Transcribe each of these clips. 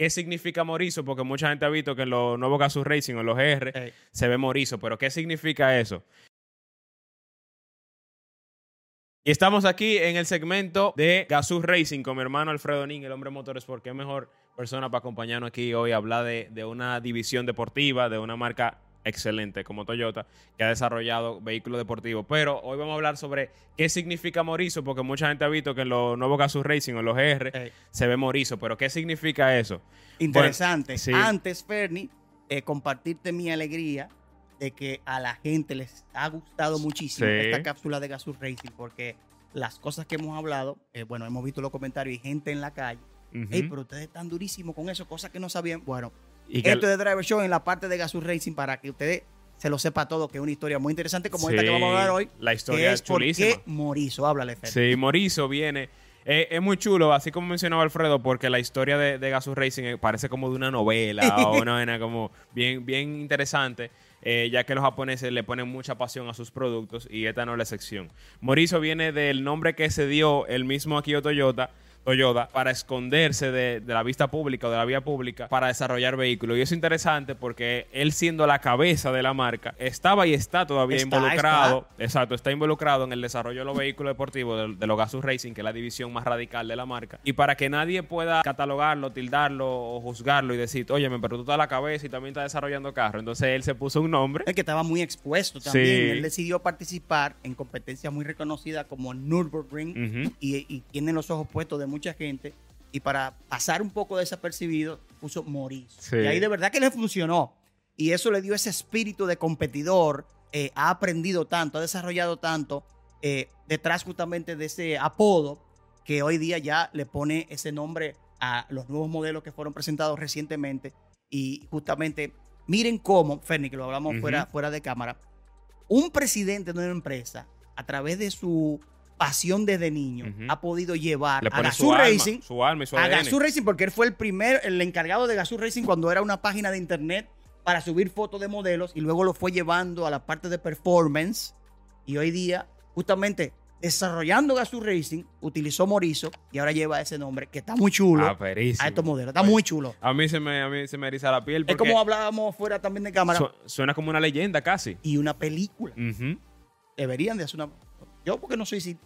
qué significa Morizo, porque mucha gente ha visto que en los nuevos Gazoo Racing o en los GR Ey. se ve Morizo, pero ¿qué significa eso? Y estamos aquí en el segmento de Gazoo Racing con mi hermano Alfredo Nin, el hombre motores, porque es mejor persona para acompañarnos aquí hoy a hablar de, de una división deportiva, de una marca excelente como Toyota, que ha desarrollado vehículos deportivos. Pero hoy vamos a hablar sobre qué significa Morizo, porque mucha gente ha visto que en los nuevos Gazoo Racing o en los GR Ey. se ve Morizo, pero ¿qué significa eso? Interesante. sí. Antes, Fernie, eh, compartirte mi alegría de que a la gente les ha gustado muchísimo Sí. esta cápsula de Gazoo Racing porque las cosas que hemos hablado, eh, bueno, hemos visto los comentarios y gente en la calle. Ey, pero ustedes están durísimos con eso, cosas que no sabían. Bueno, Y que- esto es de Driver Show en la parte de Gazoo Racing para que ustedes se lo sepa todo, que es una historia muy interesante como esta que vamos a hablar hoy. La que historia es es por chulísima. qué Morizo. Háblale, Fernie. Sí, Morizo viene. eh, es muy chulo, así como mencionaba Alfredo, porque la historia de, de Gazoo Racing eh, parece como de una novela o una vaina como bien, bien interesante, eh, ya que los japoneses le ponen mucha pasión a sus productos y esta no es la excepción. Morizo viene del nombre que se dio el mismo Akio Toyota. Toyota para esconderse de, de la vista pública o de la vía pública para desarrollar vehículos. Y eso es interesante porque él siendo la cabeza de la marca, estaba y está todavía Está, involucrado Exacto, está involucrado en el desarrollo de los vehículos deportivos de, de los Gazoo Racing, que es la división más radical de la marca. Y para que nadie pueda catalogarlo, tildarlo o juzgarlo y decir, oye, pero tú estás a la cabeza y también estás desarrollando carro. Entonces él se puso un nombre. Es que estaba muy expuesto también. Sí. Él decidió participar en competencias muy reconocidas como Nürburgring Ujú. y, y tiene los ojos puestos de mucha gente. Y para pasar un poco desapercibido, puso Morizo. Sí. Y ahí de verdad que le funcionó. Y eso le dio ese espíritu de competidor. eh, ha aprendido tanto, ha desarrollado tanto eh, detrás justamente de ese apodo que hoy día ya le pone ese nombre a los nuevos modelos que fueron presentados recientemente. Y justamente, miren cómo, Ferni, que lo hablamos fuera, fuera de cámara, un presidente de una empresa, a través de su pasión desde niño, ha podido llevar Le a Gazoo alma, Racing su alma y su a. Gazoo Racing porque él fue el primer, el encargado de Gazoo Racing cuando era una página de internet para subir fotos de modelos y luego lo fue llevando a la parte de performance y hoy día justamente desarrollando Gazoo Racing utilizó Morizo y ahora lleva ese nombre que está muy chulo Ah, a estos modelos, está muy chulo. A mí se me, a mí se me eriza la piel Es como hablábamos fuera también de cámara su- suena como una leyenda casi. y una película. Ujú. Deberían de hacer una... Yo porque no soy ci-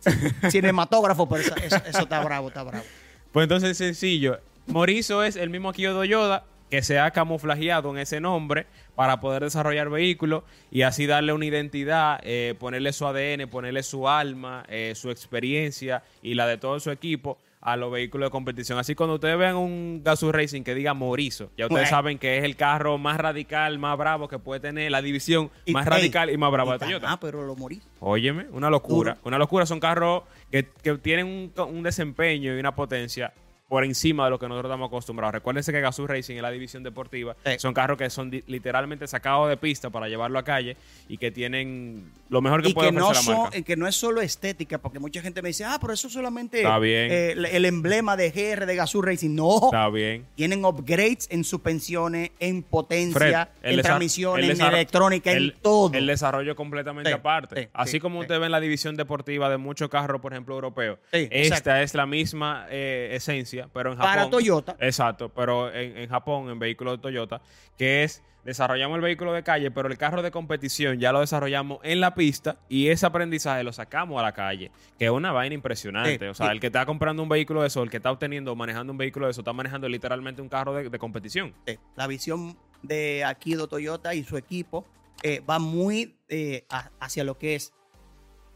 cinematógrafo, pero eso, está bravo, está bravo. Pues entonces es sencillo. Morizo es el mismo Akio Toyoda que se ha camuflajeado en ese nombre para poder desarrollar vehículos y así darle una identidad, eh, ponerle su ADN, ponerle su alma, eh, su experiencia y la de todo su equipo a los vehículos de competición. Así cuando ustedes vean un Gazoo Racing que diga Morizo, ya ustedes Bueno. saben que es el carro más radical, más bravo que puede tener la división Y- más ey, radical y más brava de Toyota. Ah, pero lo morí. Óyeme, una locura. Duro. Una locura. Son carros que, que tienen un, un desempeño y una potencia por encima de lo que nosotros estamos acostumbrados. Recuérdense que Gazoo Racing es la división deportiva. Sí. Son carros que son literalmente sacados de pista para llevarlo a calle y que tienen lo mejor que y puede que no, ofrecer la son, marca. eh, que no es solo estética, porque mucha gente me dice, ah, pero eso solamente Está bien. eh, el, el emblema de GR de Gazoo Racing. No, Está bien. tienen upgrades en suspensiones, en potencia, Fred, en el en electrónica, el- en todo. El desarrollo completamente Sí, aparte. sí, Así sí, como usted ve en la división deportiva de muchos carros, por ejemplo, europeos. Esta exacto. es la misma eh, esencia, pero en Japón. Para Toyota. Exacto, pero en, en Japón, en vehículos de Toyota, que es desarrollamos el vehículo de calle, pero el carro de competición ya lo desarrollamos en la pista y ese aprendizaje lo sacamos a la calle, que es una vaina impresionante. O sea, el que está comprando un vehículo de eso, el que está obteniendo o manejando un vehículo de eso, está manejando literalmente un carro de, de competición. La visión de Akido Toyota y su equipo eh, va muy eh, a- hacia lo que es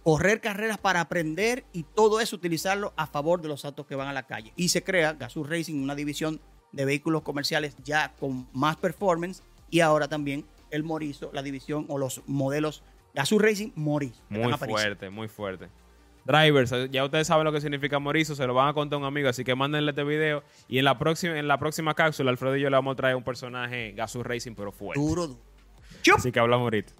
correr carreras para aprender y todo eso utilizarlo a favor de los autos que van a la calle. Y se crea Gazoo Racing, una división de vehículos comerciales ya con más performance y ahora también el Morizo, la división o los modelos Gazoo Racing Morizo. Muy fuerte, muy fuerte. Drivers, eh, ya ustedes saben lo que significa Morizo, se lo van a contar a un amigo, así que mándenle este video. Y en la próxima, en la próxima cápsula, Alfredo y yo le vamos a traer un personaje Gazoo Racing, pero fuerte. Duro, duro. Así que hablamos ahorita.